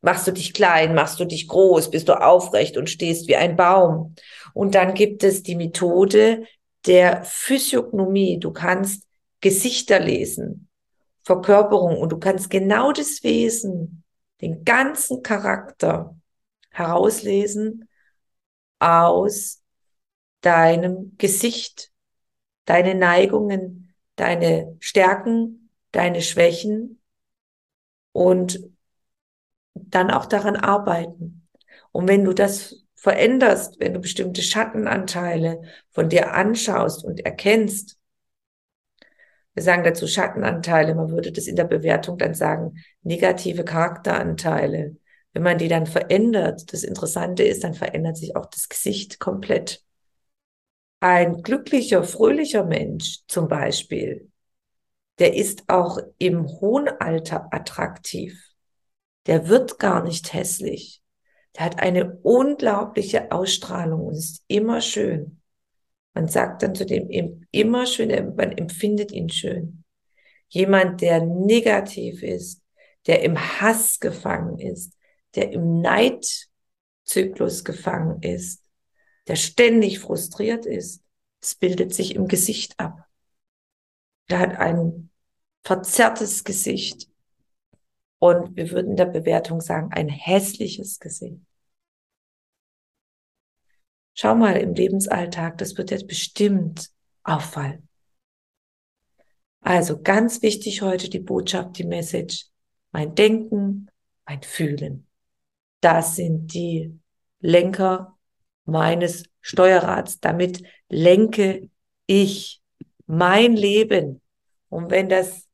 machst du dich klein, machst du dich groß, bist du aufrecht und stehst wie ein Baum. Und dann gibt es die Methode der Physiognomie. Du kannst Gesichter lesen. Verkörperung und du kannst genau das Wesen, den ganzen Charakter herauslesen aus deinem Gesicht, deine Neigungen, deine Stärken, deine Schwächen und dann auch daran arbeiten. Und wenn du das veränderst, wenn du bestimmte Schattenanteile von dir anschaust und erkennst, wir sagen dazu Schattenanteile, man würde das in der Bewertung dann sagen, negative Charakteranteile. Wenn man die dann verändert, das Interessante ist, dann verändert sich auch das Gesicht komplett. Ein glücklicher, fröhlicher Mensch zum Beispiel, der ist auch im hohen Alter attraktiv. Der wird gar nicht hässlich. Der hat eine unglaubliche Ausstrahlung und ist immer schön. Man sagt dann zu dem immer schön, man empfindet ihn schön. Jemand, der negativ ist, der im Hass gefangen ist, der im Neidzyklus gefangen ist, der ständig frustriert ist, es bildet sich im Gesicht ab. Der hat ein verzerrtes Gesicht und wir würden der Bewertung sagen, ein hässliches Gesicht. Schau mal im Lebensalltag, das wird jetzt bestimmt auffallen. Also ganz wichtig heute die Botschaft, die Message. Mein Denken, mein Fühlen. Das sind die Lenker meines Steuerrads. Damit lenke ich mein Leben. Und wenn das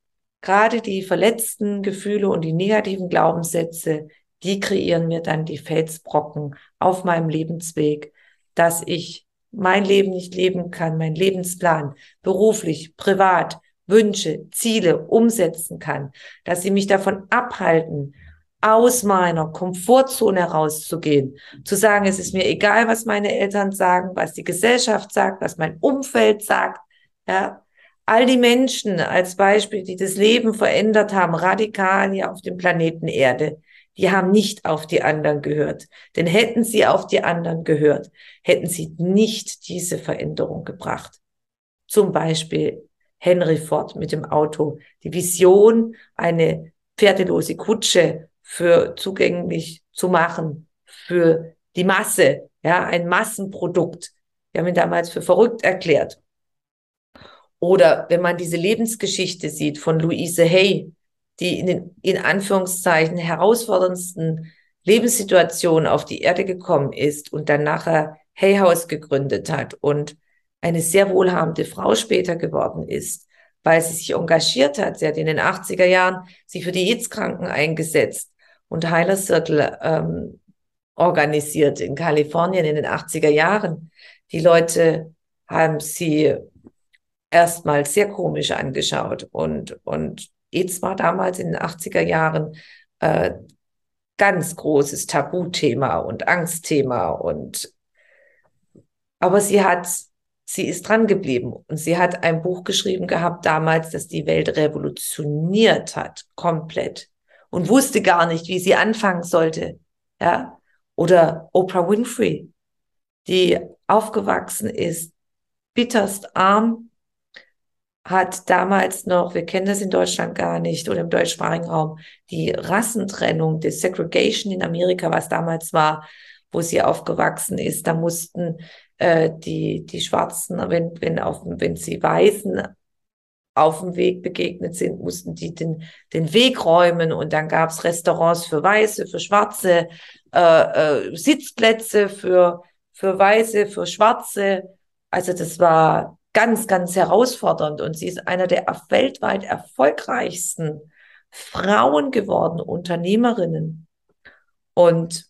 gerade die verletzten Gefühle und die negativen Glaubenssätze, die kreieren mir dann die Felsbrocken auf meinem Lebensweg, dass ich mein Leben nicht leben kann, mein Lebensplan beruflich, privat, Wünsche, Ziele umsetzen kann, dass sie mich davon abhalten, aus meiner Komfortzone herauszugehen, zu sagen, es ist mir egal, was meine Eltern sagen, was die Gesellschaft sagt, was mein Umfeld sagt, ja. All die Menschen als Beispiel, die das Leben verändert haben, radikal hier auf dem Planeten Erde, die haben nicht auf die anderen gehört. Denn hätten sie auf die anderen gehört, hätten sie nicht diese Veränderung gebracht. Zum Beispiel Henry Ford mit dem Auto. Die Vision, eine pferdelose Kutsche für zugänglich zu machen, für die Masse, ja, ein Massenprodukt. Wir haben ihn damals für verrückt erklärt. Oder wenn man diese Lebensgeschichte sieht von Louise Hay, die in den, in Anführungszeichen, herausforderndsten Lebenssituationen auf die Erde gekommen ist und dann nachher Hay House gegründet hat und eine sehr wohlhabende Frau später geworden ist, weil sie sich engagiert hat. Sie hat in den 80er Jahren sich für die AIDS-Kranken eingesetzt und Heiler Circle ähm, organisiert in Kalifornien in den 80er Jahren. Die Leute haben sie erstmal sehr komisch angeschaut und, und AIDS war damals in den 80er Jahren äh, ganz großes Tabuthema und Angstthema und aber sie hat sie ist dran geblieben und sie hat ein Buch geschrieben gehabt damals, das die Welt revolutioniert hat, komplett und wusste gar nicht, wie sie anfangen sollte. Ja? Oder Oprah Winfrey, die aufgewachsen ist, bitterst arm, hat damals noch, wir kennen das in Deutschland gar nicht oder im deutschsprachigen Raum, die Rassentrennung, die Segregation in Amerika, was damals war, wo sie aufgewachsen ist. Da mussten äh, die, die Schwarzen, wenn, wenn, auf, wenn sie Weißen auf dem Weg begegnet sind, mussten die den, den Weg räumen und dann gab's Restaurants für Weiße, für Schwarze, äh, äh, Sitzplätze für, für Weiße, für Schwarze. Also das war ganz, ganz herausfordernd und sie ist einer der weltweit erfolgreichsten Frauen geworden, Unternehmerinnen. Und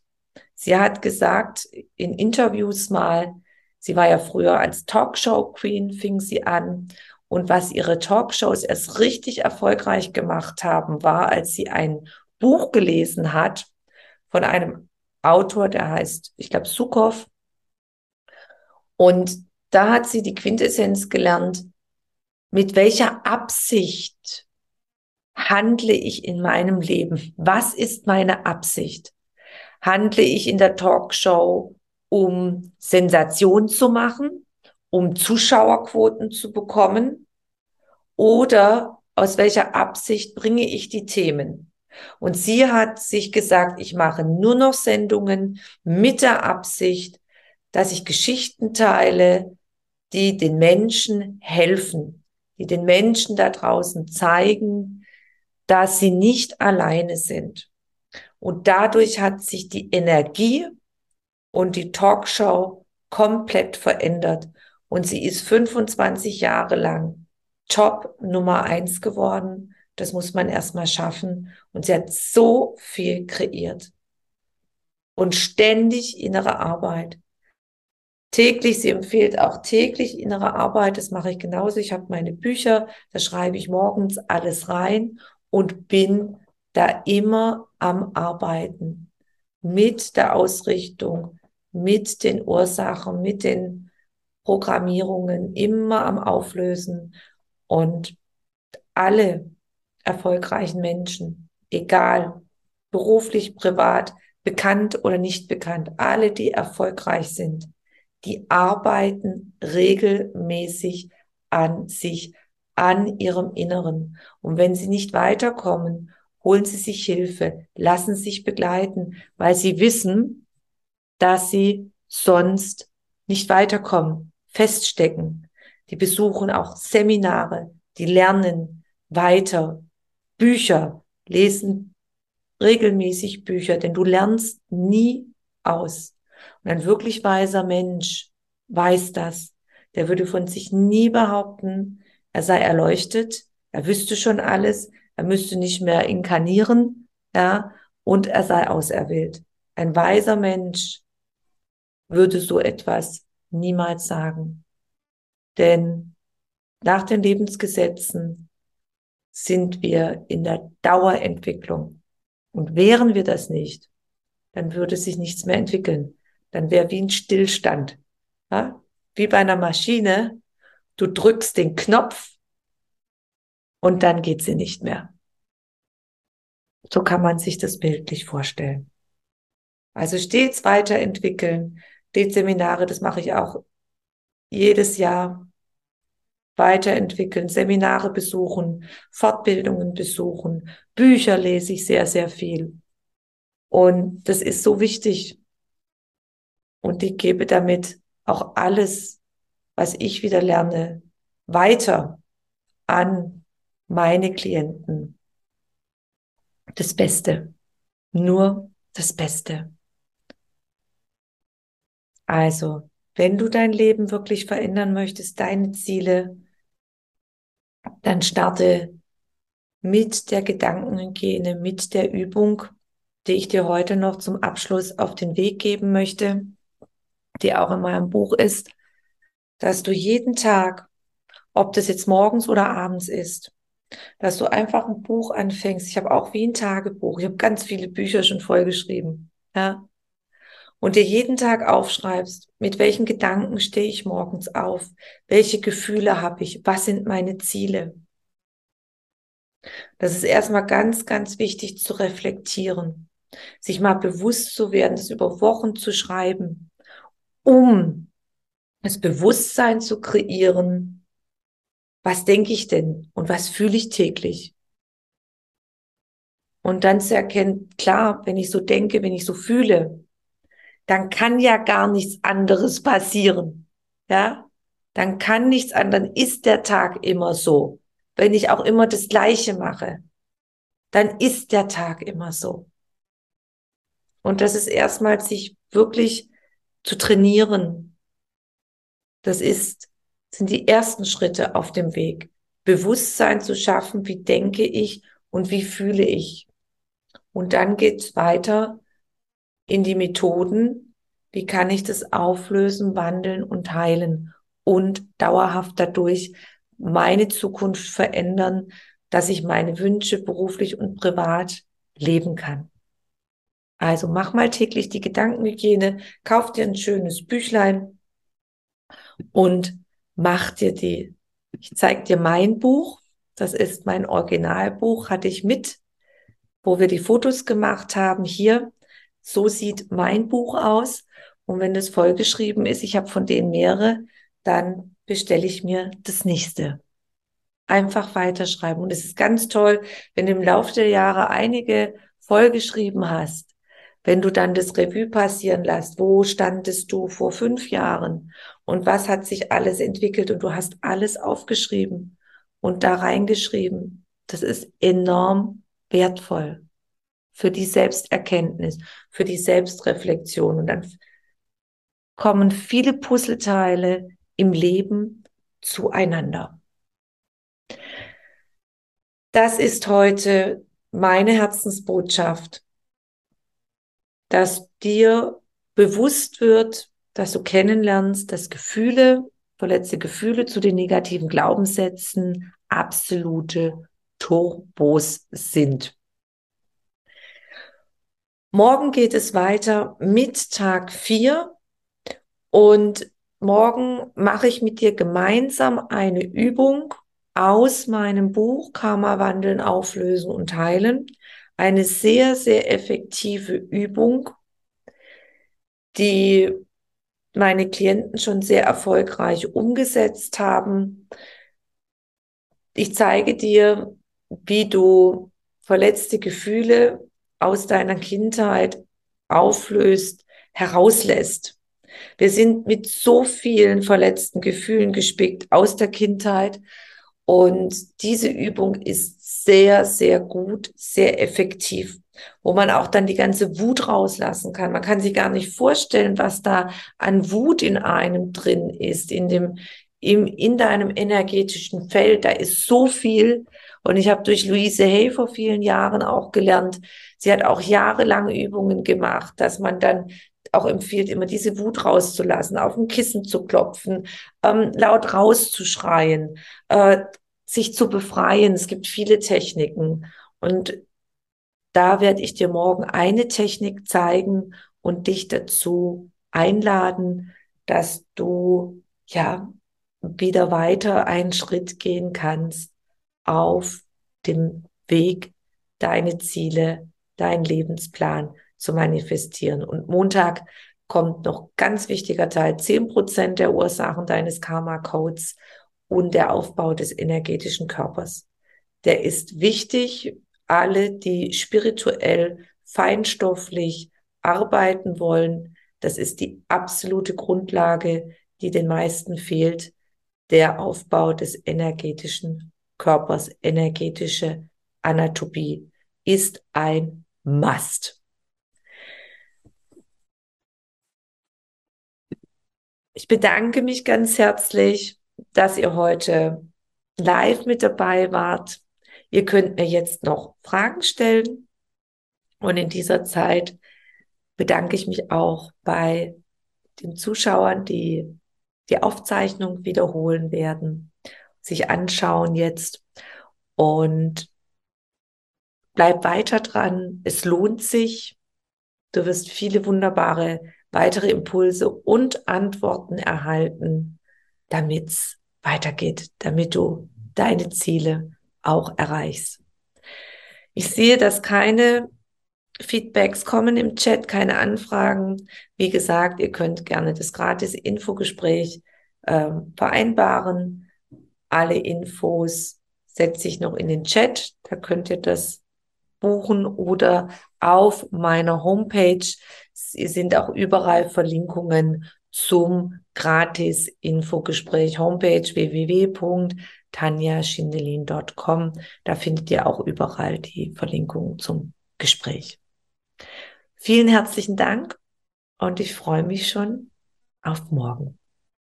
sie hat gesagt in Interviews mal, sie war ja früher als Talkshow Queen, fing sie an und was ihre Talkshows erst richtig erfolgreich gemacht haben, war, als sie ein Buch gelesen hat von einem Autor, der heißt, ich glaube, Sukow. Und da hat sie die Quintessenz gelernt, mit welcher Absicht handle ich in meinem Leben? Was ist meine Absicht? Handle ich in der Talkshow, um Sensation zu machen, um Zuschauerquoten zu bekommen? oder aus welcher Absicht bringe ich die Themen? Und sie hat sich gesagt, ich mache nur noch Sendungen mit der Absicht, dass ich Geschichten teile, die den Menschen helfen, die den Menschen da draußen zeigen, dass sie nicht alleine sind. Und dadurch hat sich die Energie und die Talkshow komplett verändert. Und sie ist 25 Jahre lang Top Nummer eins geworden. Das muss man erstmal schaffen. Und sie hat so viel kreiert. Und ständig innere Arbeit. Täglich, sie empfiehlt auch täglich innere Arbeit. Das mache ich genauso. Ich habe meine Bücher, da schreibe ich morgens alles rein und bin da immer am Arbeiten. Mit der Ausrichtung, mit den Ursachen, mit den Programmierungen, immer am Auflösen und alle erfolgreichen Menschen, egal beruflich, privat, bekannt oder nicht bekannt, alle, die erfolgreich sind, die arbeiten regelmäßig an sich, an ihrem Inneren. Und wenn sie nicht weiterkommen, holen sie sich Hilfe, lassen sich begleiten, weil sie wissen, dass sie sonst nicht weiterkommen, feststecken die besuchen auch Seminare, die lernen weiter, Bücher, lesen regelmäßig Bücher, denn du lernst nie aus. Und ein wirklich weiser Mensch weiß das. Der würde von sich nie behaupten, er sei erleuchtet, er wüsste schon alles, er müsste nicht mehr inkarnieren, ja, und er sei auserwählt. Ein weiser Mensch würde so etwas niemals sagen. Denn nach den Lebensgesetzen sind wir in der Dauerentwicklung. Und wären wir das nicht, dann würde sich nichts mehr entwickeln. Dann wäre wie ein Stillstand. Ja? Wie bei einer Maschine. Du drückst den Knopf und dann geht sie nicht mehr. So kann man sich das bildlich vorstellen. Also stets weiterentwickeln. Die Seminare, das mache ich auch jedes Jahr weiterentwickeln, Seminare besuchen, Fortbildungen besuchen, Bücher lese ich sehr, sehr viel. Und das ist so wichtig. Und ich gebe damit auch alles, was ich wieder lerne, weiter. an meine Klienten das Beste. Nur das Beste. Also, wenn du dein Leben wirklich verändern möchtest, deine Ziele, dann starte mit der Gedankenhygiene, mit der Übung, die ich dir heute noch zum Abschluss auf den Weg geben möchte, die auch in meinem Buch ist, dass du jeden Tag, ob das jetzt morgens oder abends ist, dass du einfach ein Buch anfängst. Ich habe auch wie ein Tagebuch. Ich habe ganz viele Bücher schon vollgeschrieben. Ja. Und dir jeden Tag aufschreibst, mit welchen Gedanken stehe ich morgens auf? Welche Gefühle habe ich? Was sind meine Ziele? Das ist erstmal ganz, ganz wichtig zu reflektieren, sich mal bewusst zu werden, das über Wochen zu schreiben, um das Bewusstsein zu kreieren, was denke ich denn und was fühle ich täglich? Und dann zu erkennen, klar, wenn ich so denke, wenn ich so fühle, dann kann ja gar nichts anderes passieren. Ja? Dann kann nichts anderes, dann ist der Tag immer so. Wenn ich auch immer das Gleiche mache, dann ist der Tag immer so. Und das ist erstmal sich wirklich zu trainieren. Das ist sind die ersten Schritte auf dem Weg. Bewusstsein zu schaffen, wie denke ich und wie fühle ich. Und dann geht's weiter in die Methoden, wie kann ich das auflösen, wandeln und heilen und dauerhaft dadurch meine Zukunft verändern, dass ich meine Wünsche beruflich und privat leben kann. Also mach mal täglich die Gedankenhygiene, kauf dir ein schönes Büchlein und mach dir die. Ich zeig dir mein Buch. Das ist mein Originalbuch, hatte ich mit, wo wir die Fotos gemacht haben. Hier, so sieht mein Buch aus. Und wenn das vollgeschrieben ist, ich habe von denen mehrere, dann bestelle ich mir das nächste. Einfach weiterschreiben. Und es ist ganz toll, wenn du im Laufe der Jahre einige vollgeschrieben hast, wenn du dann das Revue passieren lässt, wo standest du vor fünf Jahren und was hat sich alles entwickelt und du hast alles aufgeschrieben und da reingeschrieben. Das ist enorm wertvoll für die Selbsterkenntnis, für die Selbstreflexion und dann kommen viele Puzzleteile im Leben zueinander. Das ist heute meine Herzensbotschaft dass dir bewusst wird, dass du kennenlernst, dass Gefühle, verletzte Gefühle zu den negativen Glaubenssätzen absolute Turbos sind. Morgen geht es weiter mit Tag 4 und morgen mache ich mit dir gemeinsam eine Übung aus meinem Buch Karma wandeln, auflösen und heilen eine sehr, sehr effektive Übung, die meine Klienten schon sehr erfolgreich umgesetzt haben. Ich zeige dir, wie du verletzte Gefühle aus deiner Kindheit auflöst, herauslässt. Wir sind mit so vielen verletzten Gefühlen gespickt aus der Kindheit und diese Übung ist sehr, sehr gut, sehr effektiv, wo man auch dann die ganze Wut rauslassen kann. Man kann sich gar nicht vorstellen, was da an Wut in einem drin ist, in dem, im, in deinem energetischen Feld. Da ist so viel. Und ich habe durch Louise Hay vor vielen Jahren auch gelernt, sie hat auch jahrelang Übungen gemacht, dass man dann auch empfiehlt, immer diese Wut rauszulassen, auf ein Kissen zu klopfen, ähm, laut rauszuschreien, äh, sich zu befreien. Es gibt viele Techniken. Und da werde ich dir morgen eine Technik zeigen und dich dazu einladen, dass du ja wieder weiter einen Schritt gehen kannst auf dem Weg, deine Ziele, dein Lebensplan zu manifestieren. Und Montag kommt noch ganz wichtiger Teil, zehn Prozent der Ursachen deines Karma-Codes und der Aufbau des energetischen Körpers. Der ist wichtig. Alle, die spirituell, feinstofflich arbeiten wollen, das ist die absolute Grundlage, die den meisten fehlt, der Aufbau des energetischen Körpers energetische Anatomie ist ein Must. Ich bedanke mich ganz herzlich, dass ihr heute live mit dabei wart. Ihr könnt mir jetzt noch Fragen stellen. Und in dieser Zeit bedanke ich mich auch bei den Zuschauern, die die Aufzeichnung wiederholen werden, sich anschauen jetzt und bleib weiter dran. Es lohnt sich. Du wirst viele wunderbare weitere Impulse und Antworten erhalten, damit es weitergeht, damit du deine Ziele auch erreichst. Ich sehe, dass keine Feedbacks kommen im Chat, keine Anfragen. Wie gesagt, ihr könnt gerne das gratis Infogespräch äh, vereinbaren. Alle Infos setze ich noch in den Chat. Da könnt ihr das buchen oder auf meiner Homepage sind auch überall Verlinkungen zum gratis Infogespräch Homepage www.tanjaschindelin.com. Da findet ihr auch überall die Verlinkungen zum Gespräch. Vielen herzlichen Dank und ich freue mich schon auf morgen.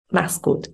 Mach's gut.